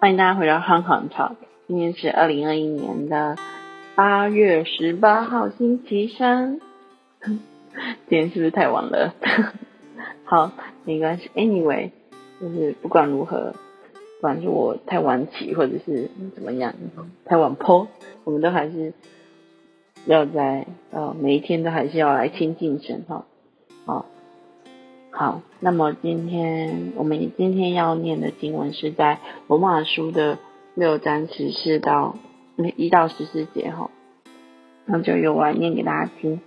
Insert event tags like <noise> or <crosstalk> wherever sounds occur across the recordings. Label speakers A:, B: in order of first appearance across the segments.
A: 欢迎大家回到 Hung Hung talk，今天是二零二一年的八月十八号星期三，今天是不是太晚了？<laughs> 好，没关系，anyway，就是不管如何，不管是我太晚起或者是怎么样，太晚 po，我们都还是要在呃每一天都还是要来亲近神哈，好。好，那么今天我们今天要念的经文是在罗马书的六章十四到一到十四节哈，那就由我来念给大家听。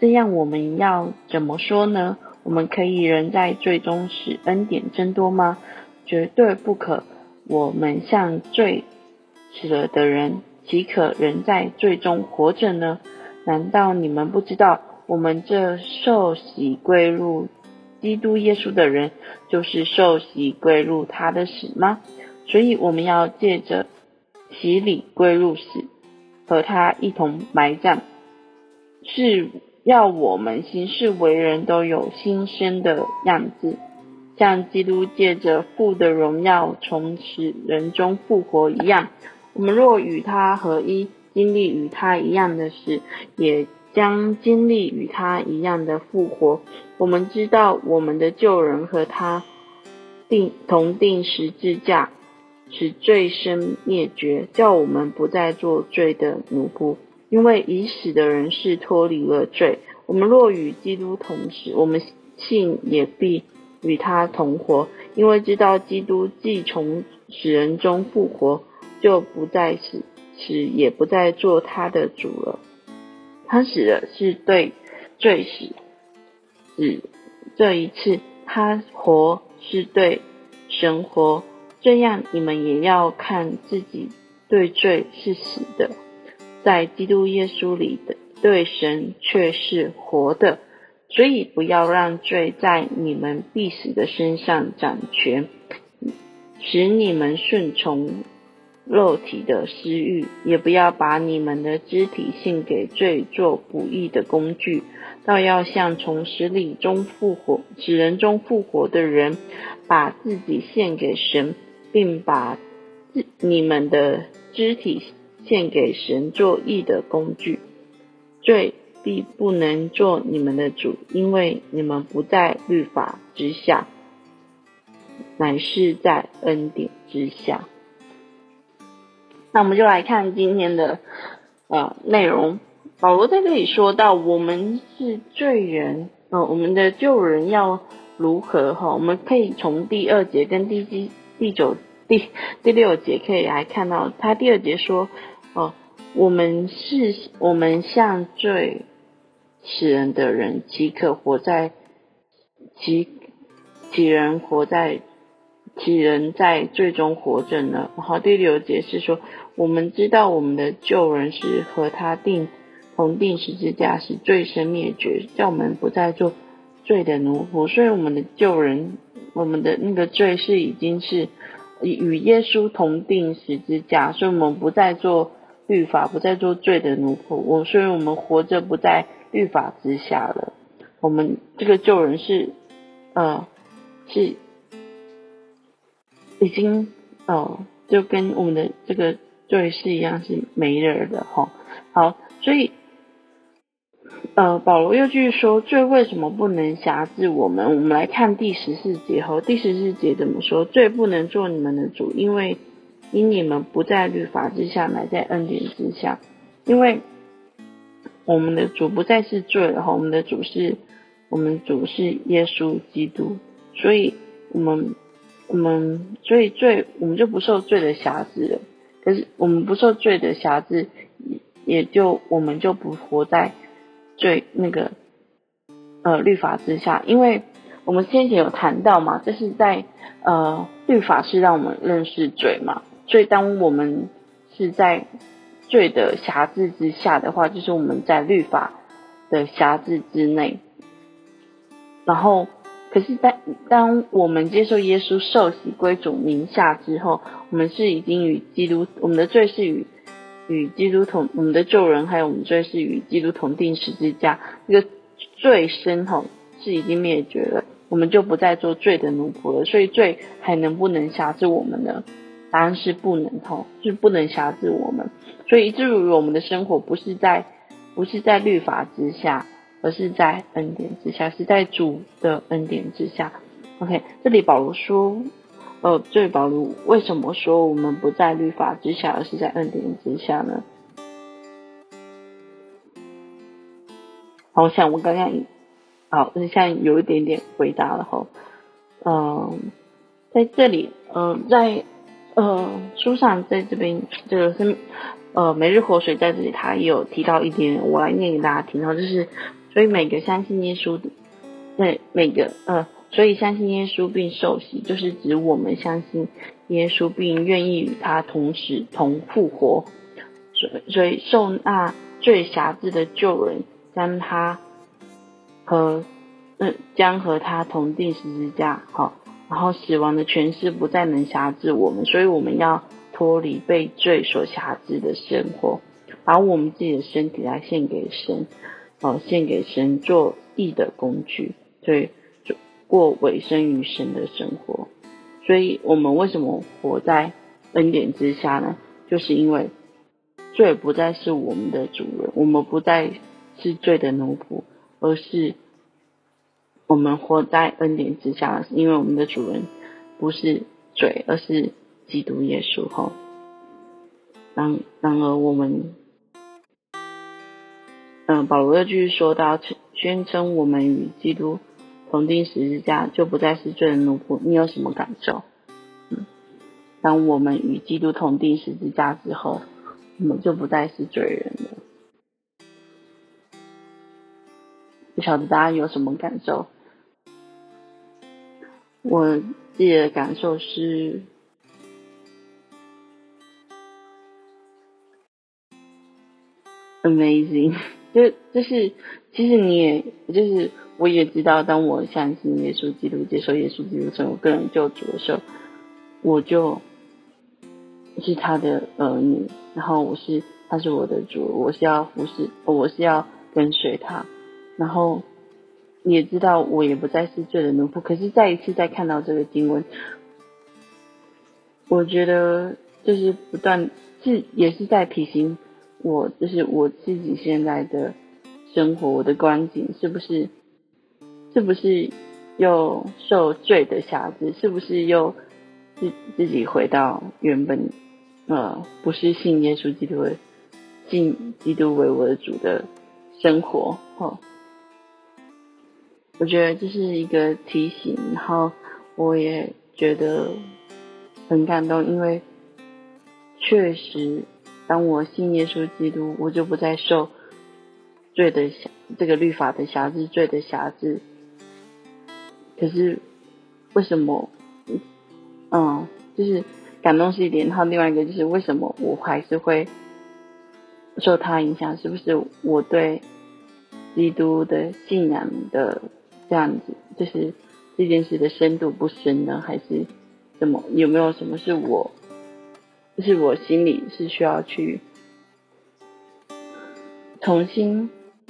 A: 这样我们要怎么说呢？我们可以人在最终使恩典增多吗？绝对不可。我们像罪死了的人，岂可人在最终活着呢？难道你们不知道，我们这受洗归入？基督耶稣的人，就是受洗归入他的死吗？所以我们要借着洗礼归入死，和他一同埋葬，是要我们行事为人都有新生的样子，像基督借着父的荣耀从死人中复活一样。我们若与他合一，经历与他一样的事，也。将经历与他一样的复活。我们知道我们的旧人和他定同定十字架，使罪身灭绝，叫我们不再做罪的奴仆。因为已死的人是脱离了罪。我们若与基督同死，我们信也必与他同活。因为知道基督既从死人中复活，就不再死，死也不再做他的主了。他死了是对罪死，死这一次他活是对神活，这样你们也要看自己对罪是死的，在基督耶稣里的对神却是活的，所以不要让罪在你们必死的身上掌权，使你们顺从。肉体的私欲，也不要把你们的肢体献给罪做不义的工具，倒要像从死里中复活、死人中复活的人，把自己献给神，并把自你们的肢体献给神做义的工具。罪必不能做你们的主，因为你们不在律法之下，乃是在恩典之下。那我们就来看今天的呃内容。保罗在这里说到，我们是罪人，呃，我们的救人要如何哈？我们可以从第二节跟第七、第九、第第六节可以来看到，他第二节说，哦，我们是我们像罪使人的人，即可活在其其人活在？其人在最终活着呢？然后第六节是说，我们知道我们的旧人是和他定同定十字架，是罪身灭绝，叫我们不再做罪的奴仆。所以我们的旧人，我们的那个罪是已经是与耶稣同定十字架，所以我们不再做律法，不再做罪的奴仆。我所以我们活着不在律法之下了。我们这个旧人是，呃，是。已经哦，就跟我们的这个罪是一样，是没人的哈。好，所以呃，保罗又继续说，罪为什么不能辖制我们？我们来看第十四节哈。第十四节怎么说？罪不能做你们的主，因为因你们不在律法之下，乃在恩典之下。因为我们的主不再是罪了哈，我们的主是我们主是耶稣基督，所以我们。我们所以罪，我们就不受罪的辖制了。可是我们不受罪的辖制，也也就我们就不活在罪那个呃律法之下。因为我们先前有谈到嘛，这是在呃律法是让我们认识罪嘛。所以当我们是在罪的辖制之下的话，就是我们在律法的辖制之内，然后。可是当当我们接受耶稣受洗归主名下之后，我们是已经与基督，我们的罪是与与基督同，我们的救人还有我们罪是与基督同定十字架，这个罪身吼是已经灭绝了，我们就不再做罪的奴仆了。所以罪还能不能辖制我们呢？答案是不能吼，是不能辖制我们。所以以至于我们的生活不是在不是在律法之下，而是在恩典之下，是在主的恩典之下。OK，这里保罗说，呃，这里保罗为什么说我们不在律法之下，而是在恩典之下呢？好像我刚刚好，现在有一点点回答了哈。嗯，在这里，嗯，在呃书上，在这边这个是呃每日活水在这里，他也有提到一点，我来念给大家听然后，就是所以每个相信耶稣的，对每个呃，所以相信耶稣并受洗，就是指我们相信耶稣并愿意与他同时同复活，所所以受那最辖制的救人，将他和。嗯，将和他同定十字架，好，然后死亡的权势不再能辖制我们，所以我们要脱离被罪所辖制的生活，把我们自己的身体来献给神，哦，献给神做义的工具，对，过委身于神的生活。所以，我们为什么活在恩典之下呢？就是因为罪不再是我们的主人，我们不再是罪的奴仆，而是。我们活在恩典之下，因为我们的主人不是罪，而是基督耶稣。吼，然然而我们，嗯，保罗又继续说到，宣称我们与基督同定十字架，就不再是罪人奴仆。你有什么感受？嗯，当我们与基督同定十字架之后，我们就不再是罪人了。不晓得大家有什么感受？我自己的感受是，amazing，就就是，其实你也就是我也知道，当我相信耶稣基督，接受耶稣基督成为个人救主的时候，我就是他的儿女，然后我是他是我的主，我是要服侍，我是要跟随他，然后。也知道我也不再是罪的奴仆，可是再一次再看到这个经文，我觉得就是不断是也是在提醒我，就是我自己现在的生活，我的光景是不是是不是又受罪的辖制？是不是又自自己回到原本呃不是信耶稣基督的信基督为我的主的生活？哦。我觉得这是一个提醒，然后我也觉得很感动，因为确实，当我信耶稣基督，我就不再受罪的辖这个律法的辖制，罪的辖制。可是为什么？嗯，就是感动是一点，然后另外一个就是为什么我还是会受他影响？是不是我对基督的信仰的？这样子，就是这件事的深度不深呢，还是怎么？有没有什么是我，就是我心里是需要去重新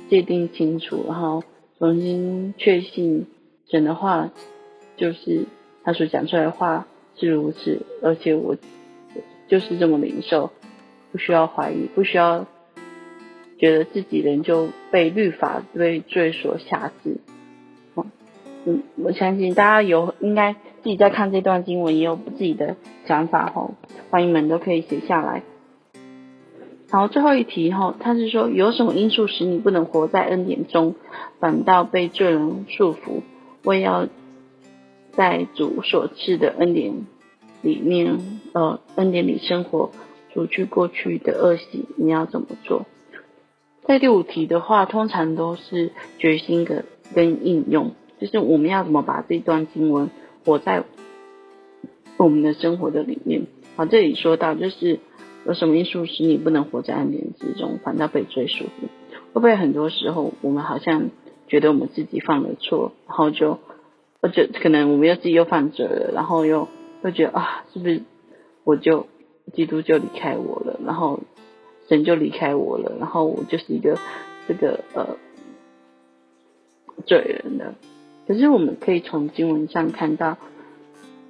A: 界定清楚，然后重新确信神的话，就是他所讲出来的话是如此，而且我就是这么领受，不需要怀疑，不需要觉得自己人就被律法被罪所辖制。嗯，我相信大家有应该自己在看这段经文也有自己的想法吼，欢迎们都可以写下来。好，最后一题吼，他是说有什么因素使你不能活在恩典中，反倒被罪人束缚？我也要在主所赐的恩典里面，呃，恩典里生活，除去过去的恶习，你要怎么做？在第五题的话，通常都是决心的跟应用。就是我们要怎么把这段经文活在我们的生活的里面？好，这里说到就是有什么因素使你不能活在安宁之中，反倒被追束？会不会很多时候我们好像觉得我们自己犯了错，然后就或者可能我们又自己又犯罪了，然后又会觉得啊，是不是我就基督就离开我了，然后神就离开我了，然后我就是一个这个呃罪人的。可是我们可以从经文上看到，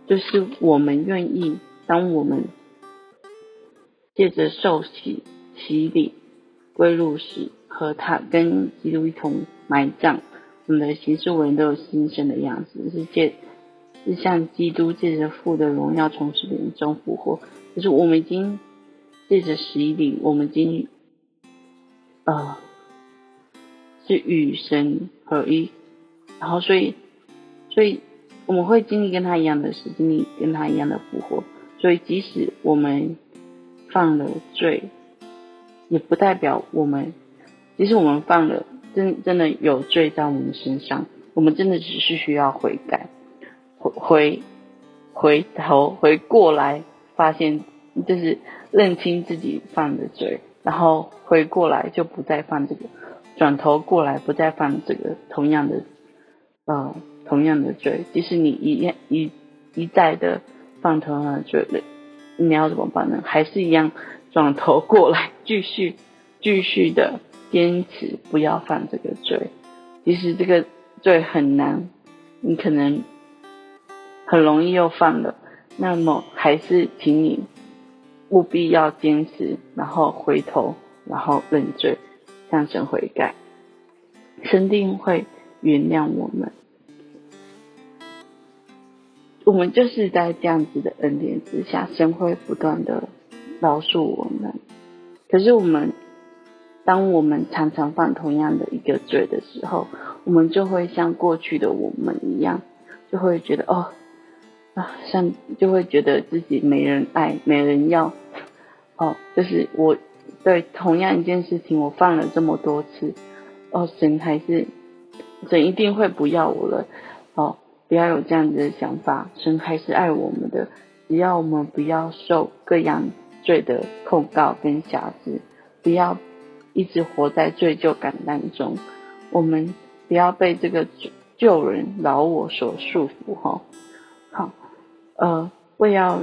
A: 就是我们愿意，当我们借着受洗洗礼归入时，和他跟基督一同埋葬，我们的行事为人都有新生的样子，是借是像基督借着父的荣耀从死里中复活，就是我们已经借着洗礼，我们已经呃是与神合一，然后所以所以我们会经历跟他一样的事，经历跟他一样的复活，所以即使我们犯了罪，也不代表我们，即使我们犯了真真的有罪在我们身上，我们真的只是需要悔改。回回回头回过来，发现就是认清自己犯的罪，然后回过来就不再犯这个，转头过来不再犯这个同样的呃同样的罪。即使你一样一一再的犯同样的罪，你要怎么办呢？还是一样转头过来，继续 <laughs> 继续的坚持不要犯这个罪。其实这个罪很难，你可能。很容易又犯了，那么还是请你务必要坚持，然后回头，然后认罪，向神悔改，神定会原谅我们。我们就是在这样子的恩典之下，神会不断的饶恕我们。可是我们，当我们常常犯同样的一个罪的时候，我们就会像过去的我们一样，就会觉得哦。啊，像就会觉得自己没人爱，没人要，哦，就是我对同样一件事情，我犯了这么多次，哦，神还是神一定会不要我了，不要有这样子的想法，神还是爱我们的，只要我们不要受各样罪的控告跟辖制，不要一直活在罪疚感当中，我们不要被这个救人饶我所束缚，哈，好。呃，为要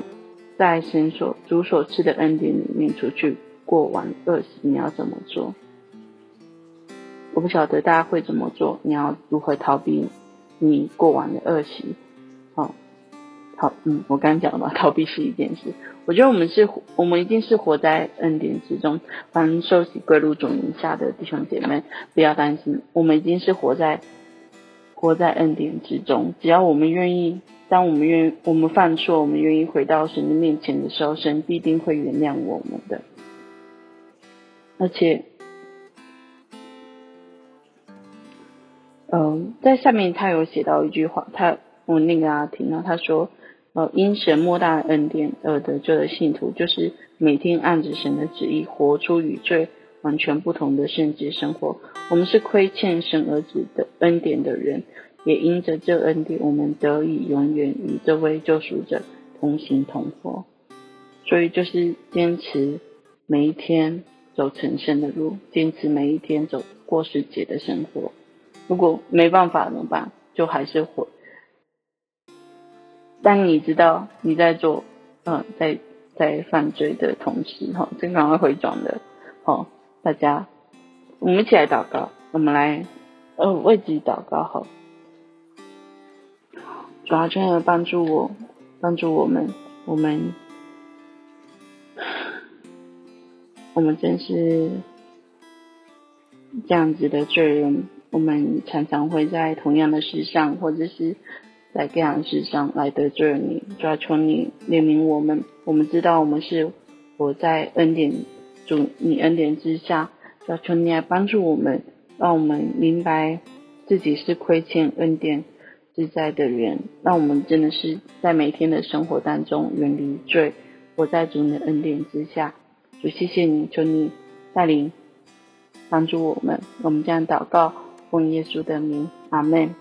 A: 在神所主所赐的恩典里面出去过完恶习，你要怎么做？我不晓得大家会怎么做。你要如何逃避你过完的恶习？好，好，嗯，我刚刚讲了嘛，<laughs> 逃避是一件事。我觉得我们是，我们一定是活在恩典之中。凡受洗归入主名下的弟兄姐妹，不要担心，我们已经是活在活在恩典之中。只要我们愿意。当我们愿我们犯错，我们愿意回到神的面前的时候，神必定会原谅我们的。而且，嗯，在下面他有写到一句话，他我那个阿听到他说，呃，因神莫大的恩典而得救的信徒，就是每天按着神的旨意活出与罪完全不同的圣洁生活。我们是亏欠神儿子的恩典的人。也因着这恩典，我们得以永远与这位救赎者同行同活。所以就是坚持每一天走成圣的路，坚持每一天走过世节的生活。如果没办法怎么办？就还是回。当你知道你在做，嗯，在在犯罪的同时，哈，正常会回转的，好，大家，我们一起来祷告，我们来，呃，为自己祷告，好。主要真的帮助我，帮助我们，我们，我们真是这样子的罪人。我们常常会在同样的事上，或者是在各样的事上来得罪你。主要求你怜悯我们。我们知道我们是活在恩典主你恩典之下。主要求你来帮助我们，让我们明白自己是亏欠恩典。自在的人，让我们真的是在每天的生活当中远离罪，活在主你的恩典之下。主，谢谢你，求你带领帮助我们。我们这样祷告，奉耶稣的名，阿门。